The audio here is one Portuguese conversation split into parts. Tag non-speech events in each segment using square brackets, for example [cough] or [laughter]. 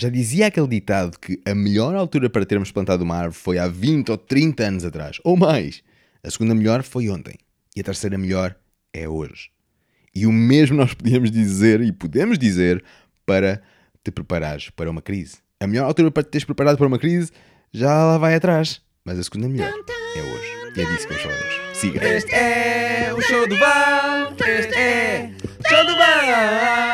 Já dizia aquele ditado que a melhor altura para termos plantado uma árvore foi há 20 ou 30 anos atrás, ou mais. A segunda melhor foi ontem. E a terceira melhor é hoje. E o mesmo nós podíamos dizer e podemos dizer para te preparares para uma crise. A melhor altura para te teres preparado para uma crise já lá vai atrás. Mas a segunda melhor é hoje. E é disso que vamos falar hoje. Siga. Este é o show do Val. Este é o show do Val.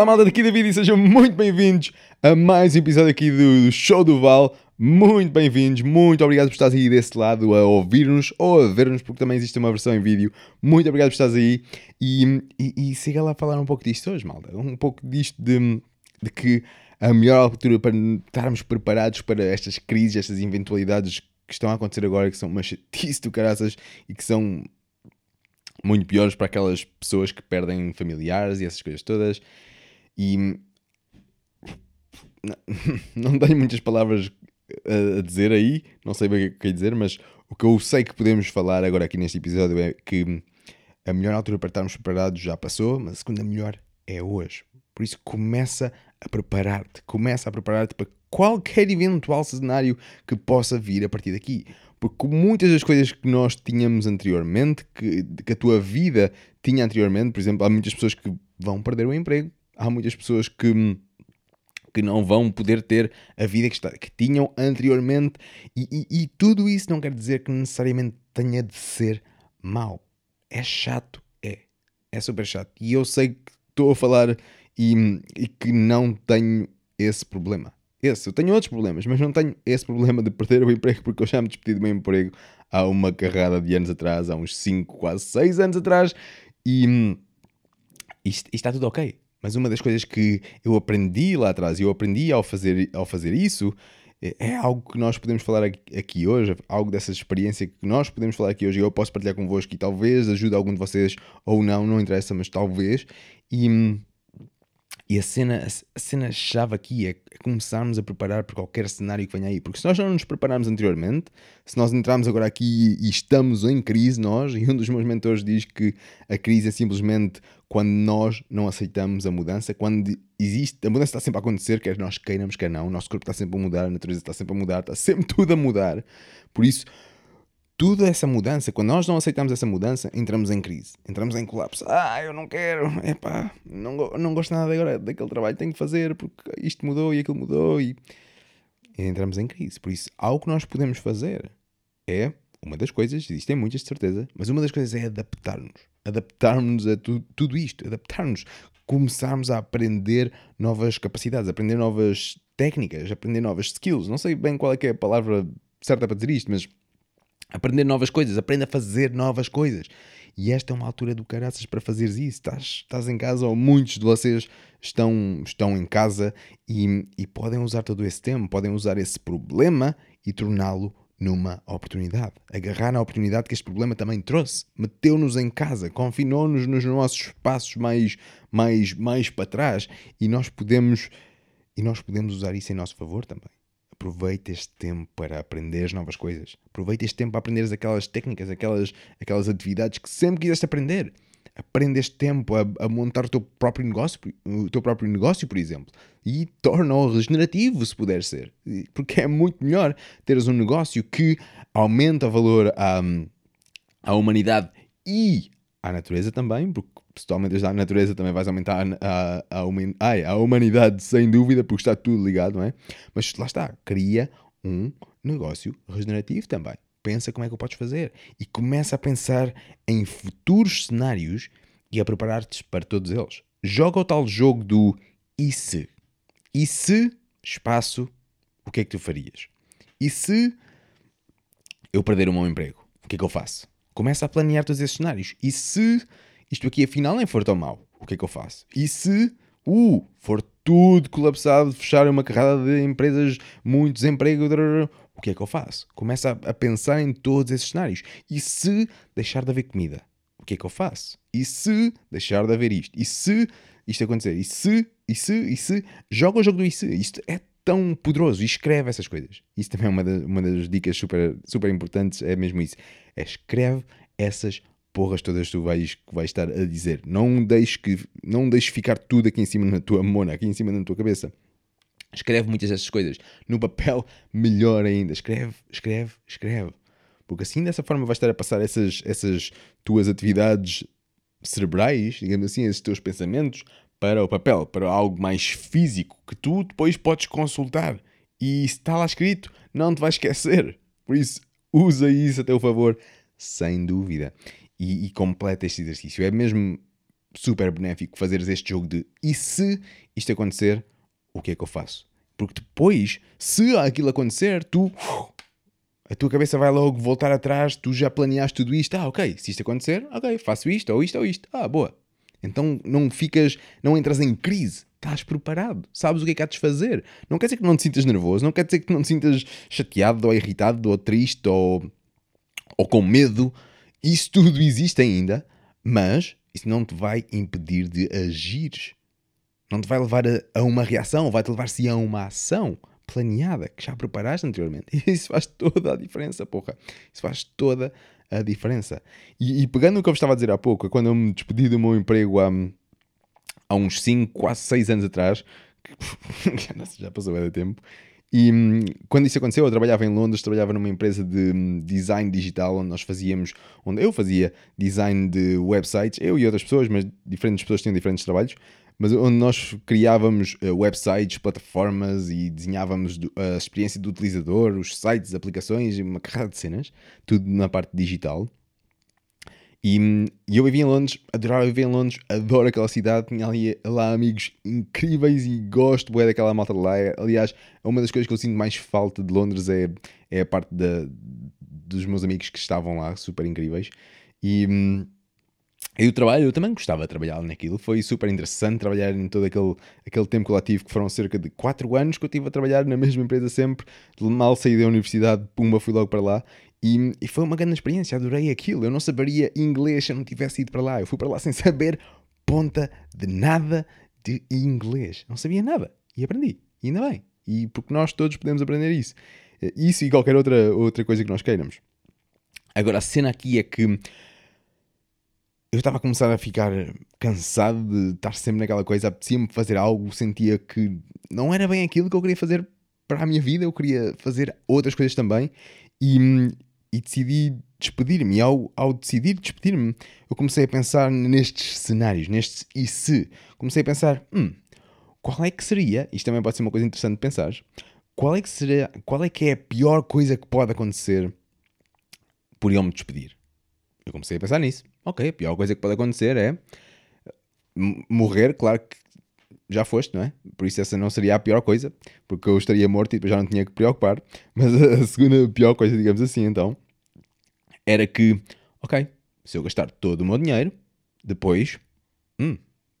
Olá malta, daqui David e sejam muito bem-vindos a mais um episódio aqui do Show do Val. Muito bem-vindos, muito obrigado por estares aí desse lado a ouvir-nos ou a ver-nos, porque também existe uma versão em vídeo. Muito obrigado por estares aí e, e, e siga lá a falar um pouco disto hoje, malta. Um pouco disto de, de que a melhor altura para estarmos preparados para estas crises, estas eventualidades que estão a acontecer agora, que são uma chatice do caraças e que são muito piores para aquelas pessoas que perdem familiares e essas coisas todas. E [laughs] não tenho muitas palavras a dizer aí, não sei bem o que é dizer, mas o que eu sei que podemos falar agora aqui neste episódio é que a melhor altura para estarmos preparados já passou, mas a segunda melhor é hoje. Por isso começa a preparar-te, começa a preparar-te para qualquer eventual cenário que possa vir a partir daqui. Porque muitas das coisas que nós tínhamos anteriormente, que, que a tua vida tinha anteriormente, por exemplo, há muitas pessoas que vão perder o emprego, há muitas pessoas que que não vão poder ter a vida que, está, que tinham anteriormente, e, e, e, tudo isso não quer dizer que necessariamente tenha de ser mau. É chato, é. É super chato. E eu sei que estou a falar e, e que não tenho esse problema. Esse, eu tenho outros problemas, mas não tenho esse problema de perder o emprego porque eu já me despedi do meu emprego há uma carrada de anos atrás, há uns 5, quase 6 anos atrás, e, e, e está tudo ok. Mas uma das coisas que eu aprendi lá atrás, e eu aprendi ao fazer, ao fazer isso, é, é algo que nós podemos falar aqui hoje, algo dessa experiência que nós podemos falar aqui hoje e eu posso partilhar convosco e talvez ajude algum de vocês ou não, não interessa, mas talvez. E e a cena, a cena chave aqui é começarmos a preparar para qualquer cenário que venha aí. Porque se nós não nos prepararmos anteriormente, se nós entrarmos agora aqui e estamos em crise, nós, e um dos meus mentores diz que a crise é simplesmente quando nós não aceitamos a mudança, quando existe, a mudança está sempre a acontecer, quer nós queiramos, quer não, o nosso corpo está sempre a mudar, a natureza está sempre a mudar, está sempre [laughs] tudo a mudar. Por isso, tudo essa mudança, quando nós não aceitamos essa mudança, entramos em crise, entramos em colapso. Ah, eu não quero, epá, não, não gosto nada agora daquele trabalho que tenho que fazer porque isto mudou e aquilo mudou e... e entramos em crise. Por isso, algo que nós podemos fazer é, uma das coisas, existem muitas de certeza, mas uma das coisas é adaptar-nos. Adaptar-nos a tu, tudo isto, adaptar-nos, começarmos a aprender novas capacidades, aprender novas técnicas, aprender novas skills. Não sei bem qual é que é a palavra certa para dizer isto, mas aprender novas coisas, aprenda a fazer novas coisas. E esta é uma altura do caraças para fazeres isso. Estás, estás em casa, ou muitos de vocês estão, estão em casa e, e podem usar todo esse tempo, podem usar esse problema e torná-lo numa oportunidade. Agarrar na oportunidade que este problema também trouxe. Meteu-nos em casa, confinou-nos nos nossos espaços mais, mais, mais para trás e nós podemos e nós podemos usar isso em nosso favor também aproveita este tempo para aprender novas coisas. Aproveita este tempo para aprender aquelas técnicas, aquelas, aquelas atividades que sempre quiseste aprender. Aprende este tempo a, a, montar o teu próprio negócio, o teu próprio negócio, por exemplo, e torna-o regenerativo, se puder ser. Porque é muito melhor teres um negócio que aumenta valor à, à humanidade e à natureza também, porque se tu aumentas a natureza também vais aumentar a, a, a, a humanidade sem dúvida, porque está tudo ligado, não é? Mas lá está, cria um negócio regenerativo também. Pensa como é que o podes fazer e começa a pensar em futuros cenários e a preparar-te para todos eles. Joga o tal jogo do e se? E se, espaço, o que é que tu farias? E se eu perder o meu emprego? O que é que eu faço? Começa a planear todos esses cenários. E se isto aqui afinal nem for tão mau, o que é que eu faço? E se, uh, for tudo colapsado, fechar uma carrada de empresas, muito desemprego, o que é que eu faço? Começa a, a pensar em todos esses cenários. E se deixar de haver comida? O que é que eu faço? E se deixar de haver isto? E se isto acontecer? E se, e se, e se, joga o jogo do e se. Isto é tão poderoso e escreve essas coisas. Isso também é uma, das, uma das dicas super, super importantes, é mesmo isso. É escreve essas porras todas tu vais, vais estar a dizer. Não deixes, que, não deixes ficar tudo aqui em cima na tua mona, aqui em cima na tua cabeça. Escreve muitas dessas coisas. No papel, melhor ainda. Escreve, escreve, escreve. Porque assim, dessa forma, vais estar a passar essas, essas tuas atividades cerebrais, digamos assim, esses teus pensamentos, para o papel, para algo mais físico que tu depois podes consultar. E se está lá escrito, não te vais esquecer. Por isso, usa isso a teu favor, sem dúvida. E, e completa este exercício. É mesmo super benéfico fazeres este jogo de e se isto acontecer, o que é que eu faço? Porque depois, se aquilo acontecer, tu. A tua cabeça vai logo voltar atrás, tu já planeaste tudo isto. Ah, ok, se isto acontecer, ok, faço isto, ou isto, ou isto. Ah, boa. Então não ficas, não entras em crise. Estás preparado, sabes o que é que há de fazer. Não quer dizer que não te sintas nervoso, não quer dizer que não te sintas chateado, ou irritado, ou triste, ou, ou com medo. Isso tudo existe ainda, mas isso não te vai impedir de agir. Não te vai levar a, a uma reação, vai-te levar sim a uma ação planeada que já preparaste anteriormente. [laughs] Isso faz toda a diferença, porra. Isso faz toda a diferença. E, e pegando o que eu vos estava a dizer há pouco, é quando eu me despedi do meu emprego há, há uns 5, quase 6 anos atrás, [laughs] já passou bem tempo, e hum, quando isso aconteceu, eu trabalhava em Londres, trabalhava numa empresa de hum, design digital, onde nós fazíamos, onde eu fazia design de websites, eu e outras pessoas, mas diferentes pessoas tinham diferentes trabalhos, mas onde nós criávamos uh, websites, plataformas e desenhávamos a experiência do utilizador, os sites, aplicações e uma carrada de cenas, tudo na parte digital. E, e, eu vivi em Londres, adorava viver em Londres, adoro aquela cidade, tinha ali, lá amigos incríveis e gosto bem daquela malta de lá. Aliás, uma das coisas que eu sinto mais falta de Londres é, é a parte dos meus amigos que estavam lá, super incríveis. E, e o trabalho, eu também gostava de trabalhar naquilo, foi super interessante trabalhar em todo aquele, aquele tempo que lá tive, que foram cerca de 4 anos que eu estive a trabalhar na mesma empresa sempre, mal saí da universidade, pumba, fui logo para lá, e, e, foi uma grande experiência, adorei aquilo, eu não saberia inglês se eu não tivesse ido para lá, eu fui para lá sem saber ponta de nada de inglês, não sabia nada, e aprendi, e ainda bem, e porque nós todos podemos aprender isso, isso e qualquer outra, outra coisa que nós queiramos. Agora, a cena aqui é que eu estava a começar a ficar cansado de estar sempre naquela coisa, apetecia-me fazer algo, sentia que não era bem aquilo que eu queria fazer para a minha vida, eu queria fazer outras coisas também e, e decidi despedir-me. Ao, ao decidir despedir-me, eu comecei a pensar nestes cenários, nestes e se. Comecei a pensar, hum, qual é que seria, isto também pode ser uma coisa interessante de pensar, qual é que seria, qual é que é a pior coisa que pode acontecer por eu me despedir? Eu comecei a pensar nisso. Ok, a pior coisa que pode acontecer é morrer, claro que já foste, não é? Por isso essa não seria a pior coisa, porque eu estaria morto e depois já não tinha que preocupar. [laughs] Mas a segunda pior coisa, digamos assim, então, era que, ok, se eu gastar todo o meu dinheiro, depois, hum,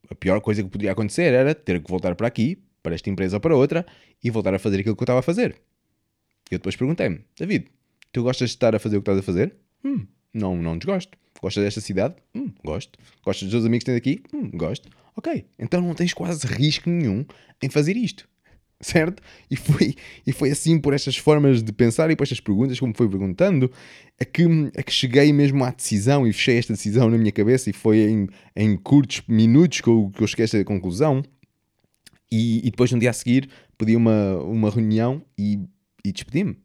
a pior coisa que poderia acontecer era ter que voltar para aqui, para esta empresa ou para outra, e voltar a fazer aquilo que eu estava a fazer. Eu depois perguntei-me, David, tu gostas de estar a fazer o que estás a fazer? Hum, não, não desgosto. Gostas desta cidade? Hum, gosto. Gostas dos teus amigos que tens aqui? Hum, gosto. Ok, então não tens quase risco nenhum em fazer isto. [laughs] Certo? E foi, e foi assim por estas formas de pensar e por estas perguntas, como foi perguntando, é que, é que cheguei mesmo à decisão e fechei esta decisão na minha cabeça e foi em, em curtos minutos que eu, que eu cheguei a esta conclusão. E, e depois, no dia a seguir, pedi uma, uma reunião e, e despedi-me.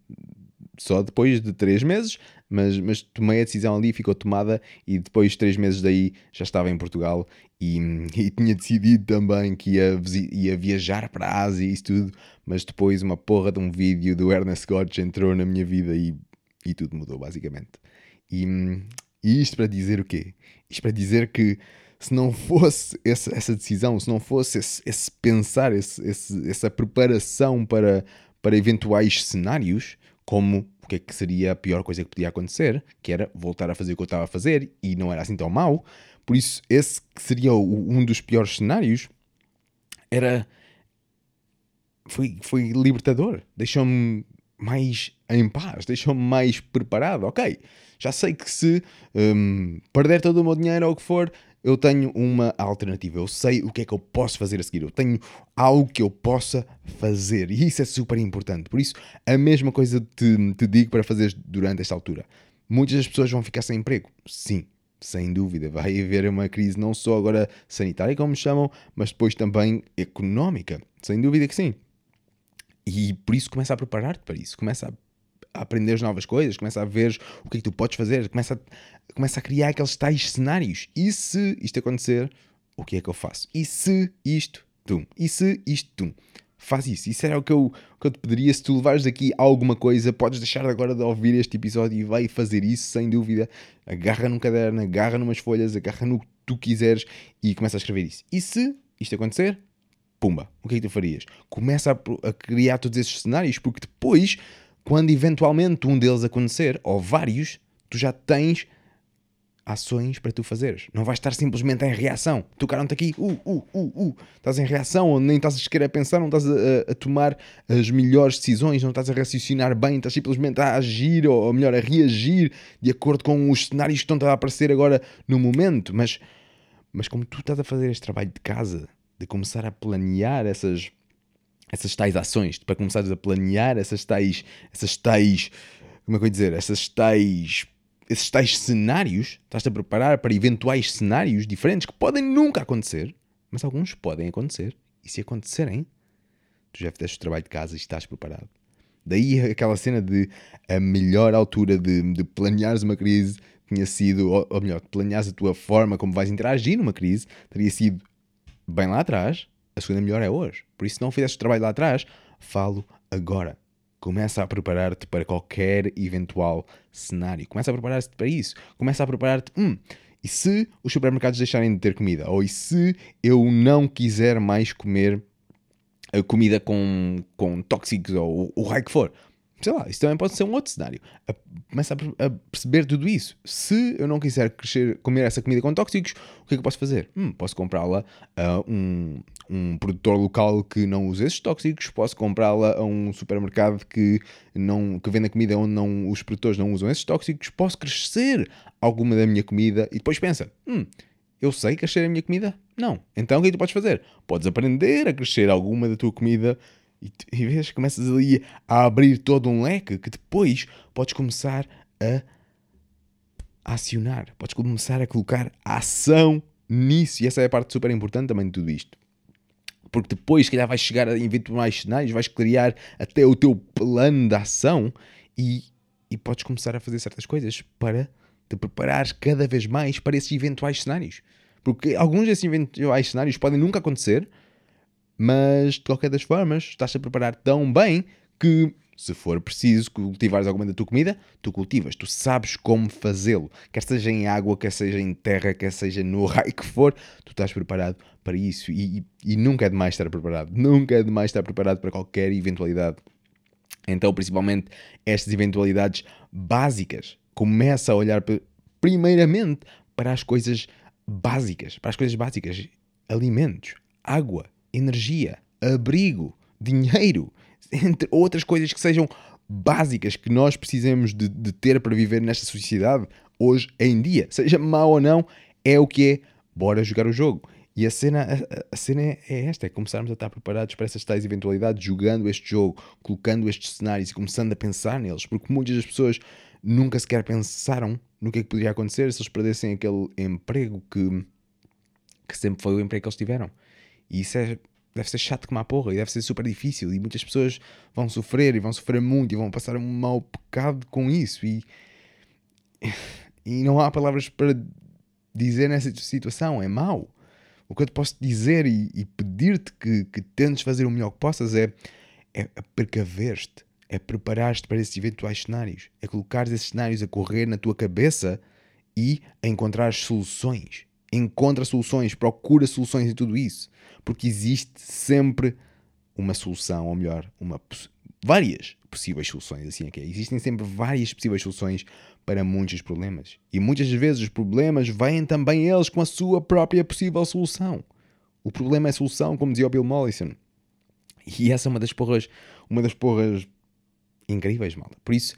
Só depois de três meses mas, mas tomei a decisão ali, ficou tomada e depois, três meses daí, já estava em Portugal e, [laughs] e tinha decidido também que ia, ia viajar para a Ásia e isso tudo, mas depois uma porra de um vídeo do Ernest Gotch entrou na minha vida e, e tudo mudou, basicamente. E, e isto para dizer o quê? Isto para dizer que se não fosse essa, essa decisão, se não fosse esse, esse pensar, esse, essa preparação para, para eventuais cenários, como o que é que seria a pior coisa que podia acontecer, que era voltar a fazer o que eu estava a fazer e não era assim tão mau. Por isso, esse que seria o, um dos piores cenários era. Foi, foi libertador. Deixou-me mais em paz, deixou-me mais preparado. Ok, já sei que se um, perder todo o meu dinheiro ou o que for, eu tenho uma alternativa. Eu sei o que é que eu posso fazer a seguir. Eu tenho algo que eu possa fazer. E isso é super importante. Por isso, a mesma coisa te, te digo para fazer durante esta altura. Muitas das pessoas vão ficar sem emprego. Sim, sem dúvida. Vai haver uma crise não só agora sanitária, como chamam, mas depois também económica. Sem dúvida que sim. E por isso começa a preparar-te para isso, começa a, a aprender as novas coisas, começa a ver o que é que tu podes fazer, começa a, começa a criar aqueles tais cenários. E se isto acontecer, o que é que eu faço? E se isto, tum? E se isto, tum? Faz isso. Isso era o que eu, o que eu te pediria. Se tu levares daqui alguma coisa, podes deixar agora de ouvir este episódio e vai fazer isso sem dúvida. Agarra num caderno, agarra numas folhas, agarra no que tu quiseres e começa a escrever isso. E se isto acontecer, pumba, o que é que tu farias? Começa a, a criar todos esses cenários, porque depois, quando eventualmente um deles acontecer, ou vários, tu já tens ações para tu fazeres. Não vais estar simplesmente em reação. Tocaram-te aqui, uh, uh, uh, uh. Estás em reação, ou nem estás sequer a pensar, não estás a, a, tomar as melhores decisões, não estás a raciocinar bem, estás simplesmente a agir, ou, ou melhor, a reagir de acordo com os cenários que estão a aparecer agora no momento. Mas, mas como tu estás a fazer este trabalho de casa, de começar a planear essas, essas tais ações, para começares a planear essas tais, essas tais, como é que eu dizer, essas tais esses tais cenários, estás-te a preparar para eventuais cenários diferentes que podem nunca acontecer, mas alguns podem acontecer. E se acontecerem, tu já fizeste o trabalho de casa e estás preparado. Daí aquela cena de a melhor altura de, de planeares uma crise tinha sido, ou, ou melhor, planeares a tua forma como vais interagir numa crise, teria sido bem lá atrás. A segunda melhor é hoje. Por isso, se não fizeste o trabalho lá atrás, falo agora. Começa a preparar-te para qualquer eventual cenário. Começa a preparar-te para isso. Começa a preparar-te. Hum, e se os supermercados deixarem de ter comida? Ou e se eu não quiser mais comer a comida com, com tóxicos ou o raio que for? Sei lá, isso também pode ser um outro cenário. Começa a, a, perceber tudo isso. Se eu não quiser crescer, comer essa comida com tóxicos, o que é que eu posso fazer? Hum, posso comprá-la a um, um produtor local que não usa esses tóxicos, posso comprá-la a um supermercado que, não, que vende a comida onde não, os produtores não usam esses tóxicos, posso crescer alguma da minha comida e depois pensa, hum, eu sei crescer a minha comida? Não. Então o que é que tu podes fazer? Podes aprender a crescer alguma da tua comida e, e vês, começas ali a abrir todo um leque que depois podes começar a acionar, podes começar a colocar ação nisso. E essa é a parte super importante também de tudo isto. Porque depois, se calhar, vais chegar a eventuais cenários, vais criar até o teu plano de ação e, e podes começar a fazer certas coisas para te preparares cada vez mais para esses eventuais cenários. Porque alguns desses eventuais cenários podem nunca acontecer, mas de qualquer das formas estás a preparar tão bem que se for preciso cultivares alguma da tua comida, tu cultivas, tu sabes como fazê-lo. Quer seja em água, quer seja em terra, quer seja no [laughs] raio que for, tu estás preparado para isso. E, e, e, nunca é demais estar preparado. Nunca é demais estar preparado para qualquer eventualidade. Então, principalmente estas eventualidades básicas, começa a olhar primeiramente para as coisas básicas, para as coisas básicas, alimentos, água, energia, abrigo, dinheiro, entre outras coisas que sejam básicas que nós precisamos de, de, ter para viver nesta sociedade hoje em dia. Seja mau ou não, é o que é. Bora jogar o jogo. E a cena, a, a cena é, é esta: é começarmos a estar preparados para essas tais eventualidades, jogando este jogo, colocando estes cenários e começando a pensar neles, porque muitas das pessoas nunca sequer pensaram no que é que poderia acontecer se eles perdessem aquele emprego que, que sempre foi o emprego que eles tiveram. E isso é, deve ser chato como a porra e deve ser super difícil. E muitas pessoas vão sofrer e vão sofrer muito e vão passar um mau pecado com isso. E, [laughs] e não há palavras para dizer nessa situação. É mau. O que eu te posso dizer e, e pedir-te que, que tentes fazer o melhor que possas é, é precaver-te, é preparar-te para esses eventuais cenários, é colocar esses cenários a correr na tua cabeça e a encontrar soluções encontra soluções, procura soluções em tudo isso, porque existe sempre uma solução, ou melhor, uma, várias possíveis soluções, assim é que é. Existem sempre várias possíveis soluções para muitos problemas. E muitas vezes os problemas vêm também eles com a sua própria possível solução. O problema é solução, como dizia o Bill Mollison. E essa é uma das porras, uma das porras incríveis, malta. Por isso,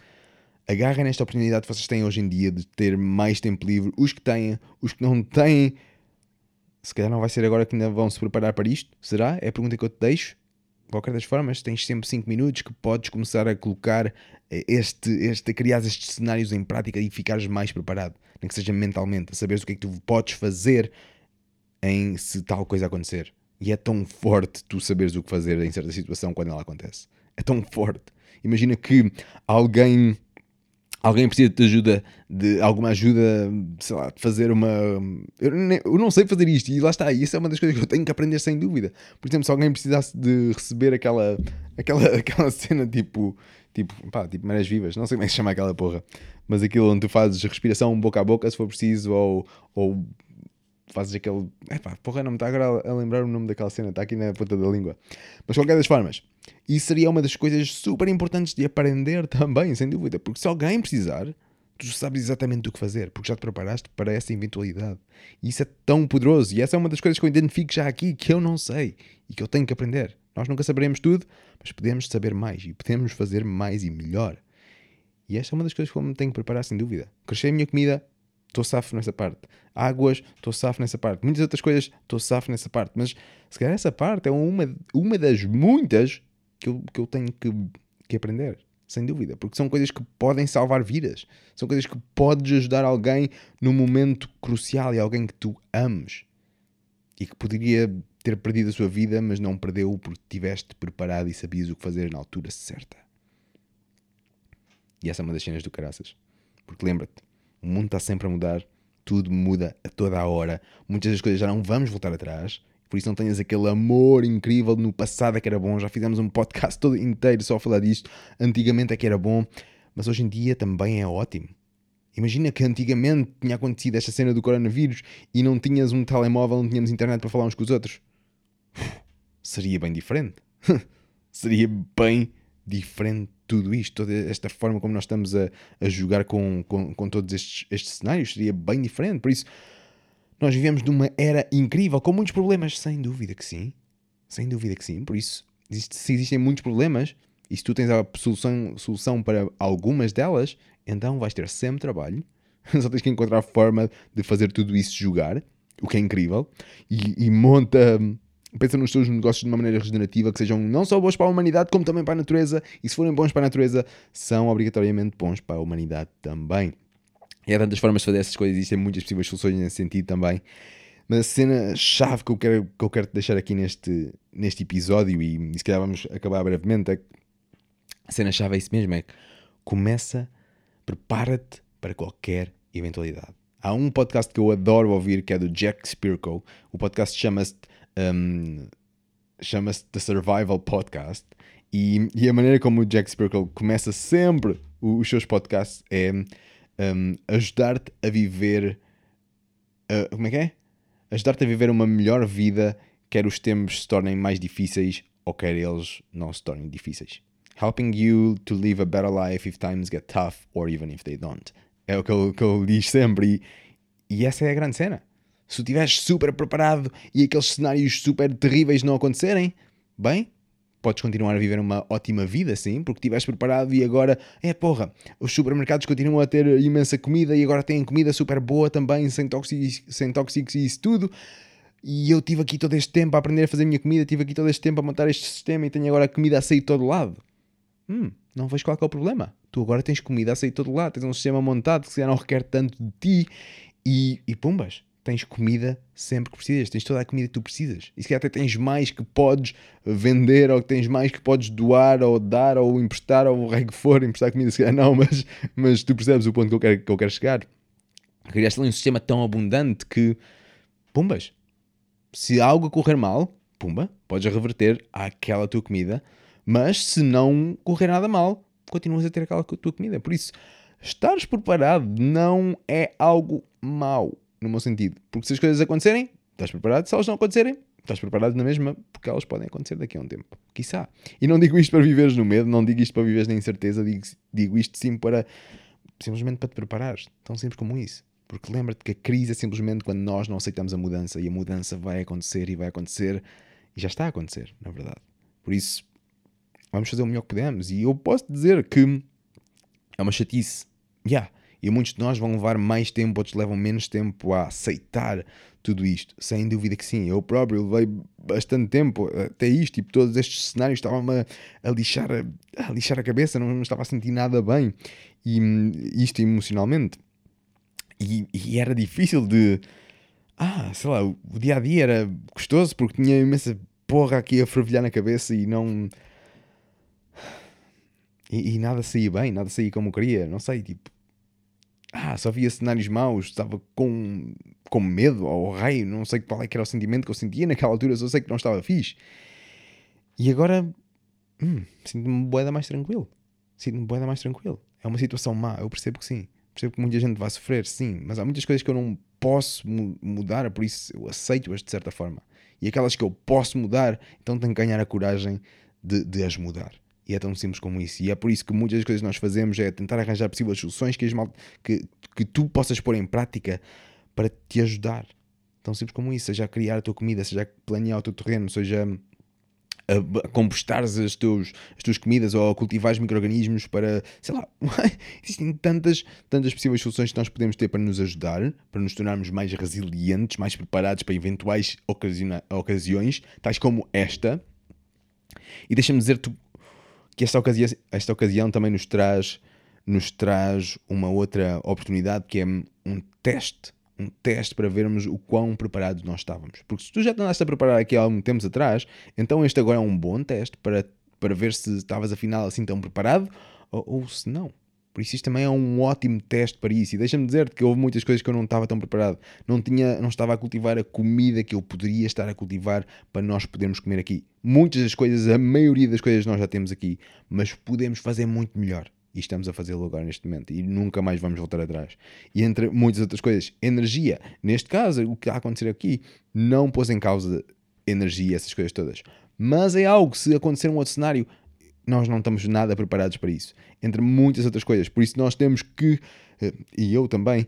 agarrem nesta oportunidade que vocês têm hoje em dia de ter mais tempo livre. Os que têm, os que não têm, se calhar não vai ser agora que ainda vão se preparar para isto. Será? É a pergunta que eu te deixo. De qualquer das formas, tens sempre 5 minutos que podes começar a colocar eh, este, este, a criar estes cenários em prática e ficares mais preparado, nem que seja mentalmente, a saberes o que é que tu podes fazer em se tal coisa acontecer. E é tão forte tu saberes o que fazer em certa situação quando ela acontece. É tão forte. Imagina que alguém alguém precisa de ajuda, de alguma ajuda, sei lá, de fazer uma. Eu, nem, eu, não sei fazer isto, e lá está, isso é uma das coisas que eu tenho que aprender sem dúvida. Por exemplo, se alguém precisasse de receber aquela, aquela, [laughs] aquela cena tipo. Tipo, pá, tipo Marés Vivas, não sei como é que se chama aquela porra, mas aquilo onde tu fazes respiração boca a boca se for preciso, ou, ou fazes aquele. Epá, porra, não me está agora a lembrar o nome daquela cena, está aqui na ponta da língua. Mas qualquer das formas, isso seria uma das coisas super importantes de aprender também, sem dúvida, porque se alguém precisar, tu sabes exatamente o que fazer, porque já te preparaste para essa eventualidade. E isso é tão poderoso, e essa é uma das coisas que eu identifico já aqui que eu não sei e que eu tenho que aprender. Nós nunca saberemos tudo, mas podemos saber mais e podemos fazer mais e melhor. E esta é uma das coisas que eu me tenho que preparar, sem dúvida. Crescer a minha comida, estou safo nessa parte. Águas, estou safo nessa parte. Muitas outras coisas, estou safo nessa parte. Mas se calhar essa parte é uma, uma das muitas que eu, que eu tenho que, que aprender. Sem dúvida, porque são coisas que podem salvar vidas, são coisas que podes ajudar alguém num momento crucial e alguém que tu ames e que poderia ter perdido a sua vida, mas não perdeu porque estiveste preparado e sabias o que fazer na altura certa. E essa é uma das cenas do caraças. Porque lembra-te, o mundo está sempre a mudar, tudo muda a toda a hora, muitas das coisas já não vamos voltar atrás, por isso não tenhas aquele amor incrível no passado é que era bom. Já fizemos um podcast todo inteiro só a falar disto. Antigamente é que era bom, mas hoje em dia também é ótimo. Imagina que antigamente tinha acontecido esta cena do coronavírus e não tinhas um telemóvel, não tínhamos internet para falar uns com os outros. Seria bem diferente. [laughs] Seria bem diferente tudo isto, toda esta forma como nós estamos a, a jogar com, com, com todos estes, estes cenários, seria bem diferente. Por isso, nós vivemos numa era incrível, com muitos problemas, sem dúvida que sim. Sem dúvida que sim. Por isso, se existem muitos problemas, e se tu tens a solução, solução para algumas delas, então vais ter sempre trabalho. [laughs] Só tens que encontrar a forma de fazer tudo isso jogar, o que é incrível. E, e monta pensa nos teus negócios de uma maneira regenerativa que sejam não só bons para a humanidade, como também para a natureza. E se forem bons para a natureza, são obrigatoriamente bons para a humanidade também. E há tantas formas de fazer essas coisas, existem muitas possíveis soluções nesse sentido também. Mas a cena-chave que eu quero, que eu quero deixar aqui neste, neste episódio, e, e se calhar vamos acabar brevemente, é a cena-chave é isso mesmo: é que começa, prepara-te para qualquer eventualidade. Há um podcast que eu adoro ouvir que é do Jack Spirko. O podcast chama-se um, chama-se The Survival Podcast. E, e, a maneira como o Jack Spirkle começa sempre os seus podcasts é um, ajudar-te a viver. Uh, como é que é? Ajudar-te a viver uma melhor vida, quer os tempos se tornem mais difíceis ou quer eles não se tornem difíceis. Helping you to live a better life if times get tough or even if they don't. É o que ele, que ele diz sempre. E, e essa é a grande cena se tu estiveres super preparado e aqueles cenários super terríveis não acontecerem, bem, podes continuar a viver uma ótima vida, sim, porque estiveste preparado e agora, é porra, os supermercados continuam a ter imensa comida e agora têm comida super boa também, sem tóxicos, sem tóxicos e isso tudo. E eu tive aqui todo este tempo a aprender a fazer a minha comida, tive aqui todo este tempo a montar este sistema e tenho agora a comida a sair de todo lado. Hum, não vejo qual é, o problema. Tu agora tens comida a sair de todo lado, tens um sistema montado que já não requer tanto de ti e, e pumbas, tens comida sempre que precisas, tens toda a comida que tu precisas. E se calhar até tens mais que podes vender, ou que tens mais que podes doar, ou dar, ou emprestar, ou o que for, emprestar comida, se calhar não, [laughs] mas, mas tu percebes o ponto que eu quero, que eu quero chegar. Criaste ali um sistema tão abundante que, pumbas, se algo correr mal, pumba, podes reverter àquela tua comida, mas se não correr nada mal, continuas a ter aquela tua comida. Por isso, estares preparado não é algo mau no meu sentido. Porque se as coisas acontecerem, estás preparado. Se elas não acontecerem, estás preparado na mesma, porque elas podem acontecer daqui a um tempo. Quiçá. E não digo isto para viveres no medo, não digo isto para viveres na incerteza, digo, digo isto sim para simplesmente para te preparares. Tão simples como isso. Porque lembra-te que a crise é simplesmente quando nós não aceitamos a mudança e a mudança vai acontecer e vai acontecer e já está a acontecer, na verdade. Por isso, vamos fazer o melhor que podemos. E eu posso dizer que é uma chatice. Yeah, e muitos de nós vão levar mais tempo, outros levam menos tempo a aceitar tudo isto. Sem dúvida que sim. Eu próprio levei bastante tempo até isto, tipo, todos estes cenários estavam-me a, lixar, a, lixar a cabeça, não, não estava a sentir nada bem. E isto emocionalmente. E, e era difícil de ah, sei lá, o dia a dia era gostoso porque tinha imensa porra aqui a fervilhar na cabeça e não. E, e nada saía bem, nada saía como eu queria, não sei, tipo. Ah, só via cenários maus, estava com, com medo ao raio, não sei qual é que era o sentimento que eu sentia naquela altura, só sei que não estava fixe. E agora, hum, sinto-me boeda mais tranquilo. Sinto-me boeda mais tranquilo. É uma situação má, eu percebo que sim. Percebo que muita gente vai sofrer, sim, mas há muitas coisas que eu não posso mudar, por isso eu aceito-as de certa forma. E aquelas que eu posso mudar, então tenho que ganhar a coragem de, de as mudar. E é tão simples como isso. E é por isso que muitas das coisas que nós fazemos é tentar arranjar possíveis soluções que, mal, que, que tu possas pôr em prática para te ajudar. Tão simples como isso. Seja a criar a tua comida, seja a planear o teu terreno, seja a compostares as, teus, as tuas comidas ou a cultivares micro-organismos para, sei lá, [laughs] existem tantas, tantas possíveis soluções que nós podemos ter para nos ajudar, para nos tornarmos mais resilientes, mais preparados para eventuais ocasiões, tais como esta. E deixa-me dizer-te que esta ocasião, esta ocasião também nos traz, nos traz uma outra oportunidade que é um teste um teste para vermos o quão preparados nós estávamos. Porque se tu já andaste a preparar aqui há algum tempo atrás, então este agora é um bom teste para, para ver se estavas afinal assim tão preparado ou, ou se não. Por isso isto também é um ótimo teste para isso. E deixa-me dizer-te que houve muitas coisas que eu não estava tão preparado. Não, tinha, não estava a cultivar a comida que eu poderia estar a cultivar para nós podermos comer aqui. Muitas das coisas, a maioria das coisas nós já temos aqui, mas podemos fazer muito melhor. E estamos a fazê-lo agora neste momento. E nunca mais vamos voltar atrás. E entre muitas outras coisas, energia. Neste caso, o que está a acontecer aqui não pôs em causa energia, essas coisas todas. Mas é algo, se acontecer um outro cenário, nós não estamos nada preparados para isso. Entre muitas outras coisas. Por isso nós temos que, eh, e eu também,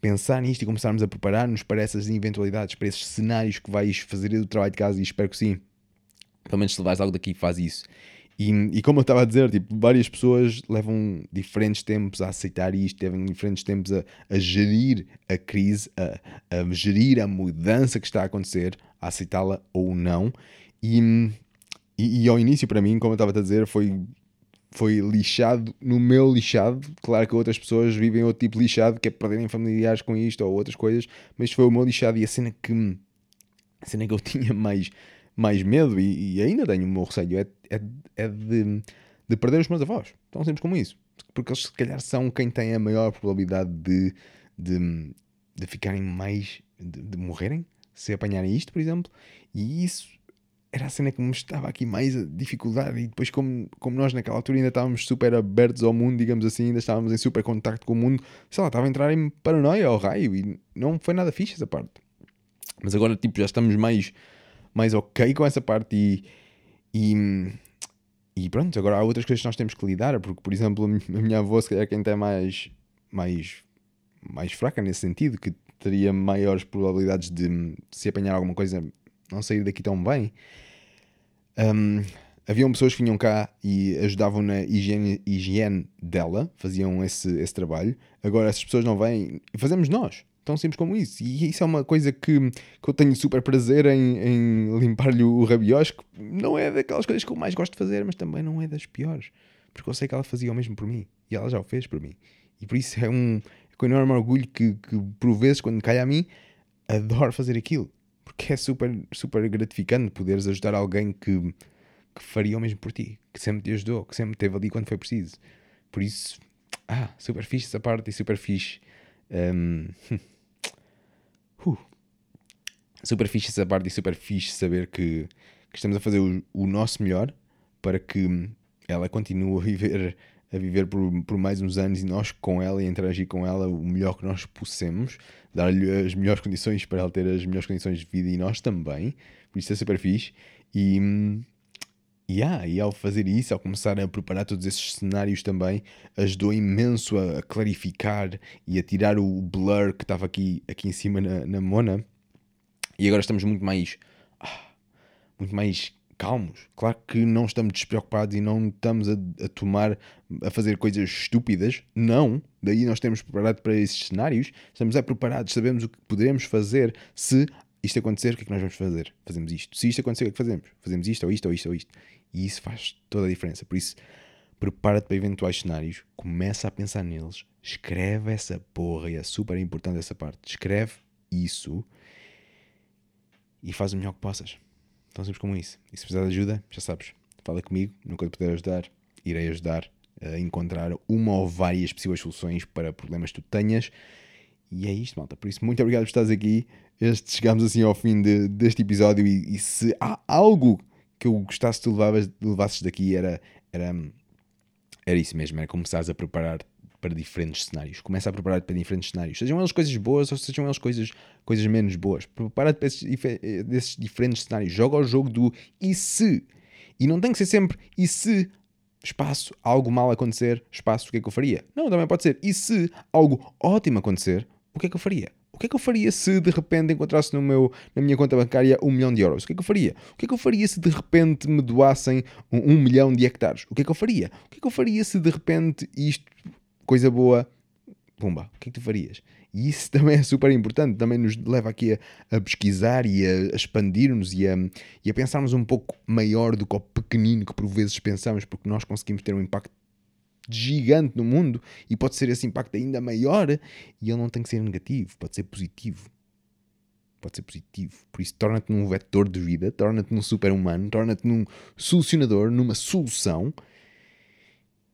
pensar nisto e começarmos a preparar-nos para essas eventualidades, para esses cenários que vais fazer do trabalho de casa e espero que sim. Pelo menos se levares algo daqui, faz isso. E, e, como eu estava a dizer, tipo, várias pessoas levam diferentes tempos a aceitar isto, levam diferentes tempos a, a gerir a crise, a, a, gerir a mudança que está a acontecer, a aceitá-la ou não. E, e, e, ao início, para mim, como eu estava a dizer, foi, foi lixado no meu lixado. Claro que outras pessoas vivem outro tipo de lixado, que é perderem familiares com isto ou outras coisas, mas foi o meu lixado e a cena que, a cena que eu [laughs] tinha mais mais medo, e, e ainda tenho o meu receio, é, é, é de, de, perder os meus avós. Tão simples como isso. Porque eles, se calhar, são quem tem a maior probabilidade de, de, de ficarem mais. De, de, morrerem, se apanharem isto, por exemplo. E isso era a cena que me estava aqui mais a dificuldade. E depois, como, como nós naquela altura ainda estávamos super abertos ao mundo, digamos assim, ainda estávamos em super contacto com o mundo, sei lá, estava a entrar em paranoia ao raio e não foi nada fixe essa parte. Mas agora, tipo, já estamos mais mais ok com essa parte e, e, e pronto, agora há outras coisas que nós temos que lidar, porque, por exemplo, a minha avó, se calhar, quem tem mais, mais, mais fraca nesse sentido, que teria maiores probabilidades de se apanhar alguma coisa, não sair daqui tão bem. Um, haviam pessoas que vinham cá e ajudavam na higiene, higiene dela, faziam esse, esse trabalho. Agora essas pessoas não vêm e fazemos nós. Tão simples como isso. E isso é uma coisa que, que eu tenho super prazer em, em limpar-lhe o rabiosco. Não é daquelas coisas que eu mais gosto de fazer, mas também não é das piores. Porque eu sei que ela fazia o mesmo por mim. E ela já o fez por mim. E por isso é um é enorme orgulho que, que, por vezes, quando cai a mim, adoro fazer aquilo. Porque é super, super gratificante poderes ajudar alguém que, que faria o mesmo por ti. Que sempre te ajudou, que sempre esteve ali quando foi preciso. Por isso, ah, super fixe essa parte e super fixe. Um, [laughs] Uh. Super fixe essa parte e super fixe saber que, que estamos a fazer o, o, nosso melhor para que ela continue a viver, a viver por, por mais uns anos e nós com ela e interagir com ela o melhor que nós possamos, dar-lhe as melhores condições para ela ter as melhores condições de vida e nós também. Por isso é super fixe. E, Yeah, e ao fazer isso, ao começar a preparar todos esses cenários também, ajudou imenso a, a clarificar e a tirar o blur que estava aqui, aqui em cima na, na Mona. E agora estamos muito mais. Ah, muito mais calmos. Claro que não estamos despreocupados e não estamos a, a, tomar, a fazer coisas estúpidas. Não. Daí nós temos preparado para esses cenários. Estamos é preparados, sabemos o que poderemos fazer se isto acontecer, o que é que nós vamos fazer? Fazemos isto. Se isto acontecer, o que é que fazemos? Fazemos isto, ou isto, ou isto, ou isto. E isso faz toda a diferença. Por isso, prepara-te para eventuais cenários, começa a pensar neles, escreve essa porra, e é super importante essa parte. Escreve isso e faz o melhor que possas. Tão simples como isso. E se precisar de ajuda, já sabes, fala comigo, nunca te puder ajudar, irei ajudar a encontrar uma ou várias possíveis soluções para problemas que tu tenhas. E é isto, malta. Por isso, muito obrigado por estares aqui. Este, chegamos assim ao fim de, deste episódio. E, e, se há algo que eu gostasse que tu levasses daqui, era, era, era isso mesmo: era começares a preparar para diferentes cenários. Começa a preparar-te para diferentes cenários. Sejam eles coisas boas ou sejam eles coisas, coisas menos boas. Prepara-te para esses, desses diferentes cenários. Joga o jogo do e se. E não tem que ser sempre e se espaço, algo mal acontecer, espaço, o que é que eu faria? Não, também pode ser. E se algo ótimo acontecer, o que é que eu faria? O que é que eu faria se de repente encontrasse no meu, na minha conta bancária um milhão de euros? O que é que eu faria? O que é que eu faria se de repente me doassem um, um milhão de hectares? O que é que eu faria? O que é que eu faria se de repente isto, coisa boa, pumba, o que é que tu farias? E isso [laughs] também é super importante, também nos leva aqui a, a pesquisar e a, a expandir-nos e a, e a pensarmos um pouco maior do que o pequenino que por vezes pensamos, porque nós conseguimos ter um impacto gigante no mundo e pode ser esse impacto ainda maior e ele não tem que ser negativo, pode ser positivo. Pode ser positivo. Por isso, torna-te num vetor de vida, torna-te num super-humano, torna-te num solucionador, numa solução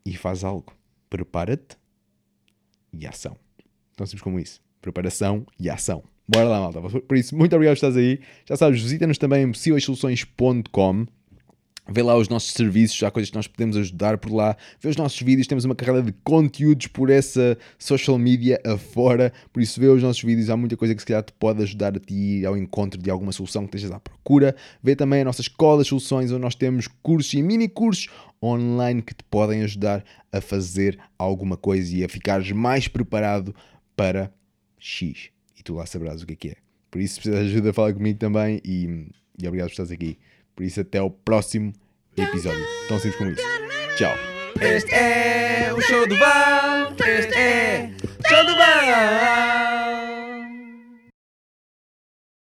e faz algo. Prepara-te e ação. Tão simples como isso. Preparação e ação. Bora lá, malta. Por isso, muito obrigado por estás aí. Já sabes, visita-nos também em possíveissoluções.com. Vê lá os nossos serviços, há coisas que nós podemos ajudar por lá. Vê os nossos vídeos, temos uma carreira de conteúdos por essa social media afora. Por isso, vê os nossos vídeos, há muita coisa que se calhar te pode ajudar a ti ao encontro de alguma solução que estejas à procura. Vê também a nossa escola de soluções, onde nós temos cursos e mini cursos online que te podem ajudar a fazer alguma coisa e a ficares mais preparado para X. E tu lá saberás o que é que é. Por isso, se precisas de ajuda, fala comigo também e, e obrigado por estares aqui. Por isso, até o próximo episódio. Tão simples como isso. Tchau. Este é o show do bar. Este é o show do bar.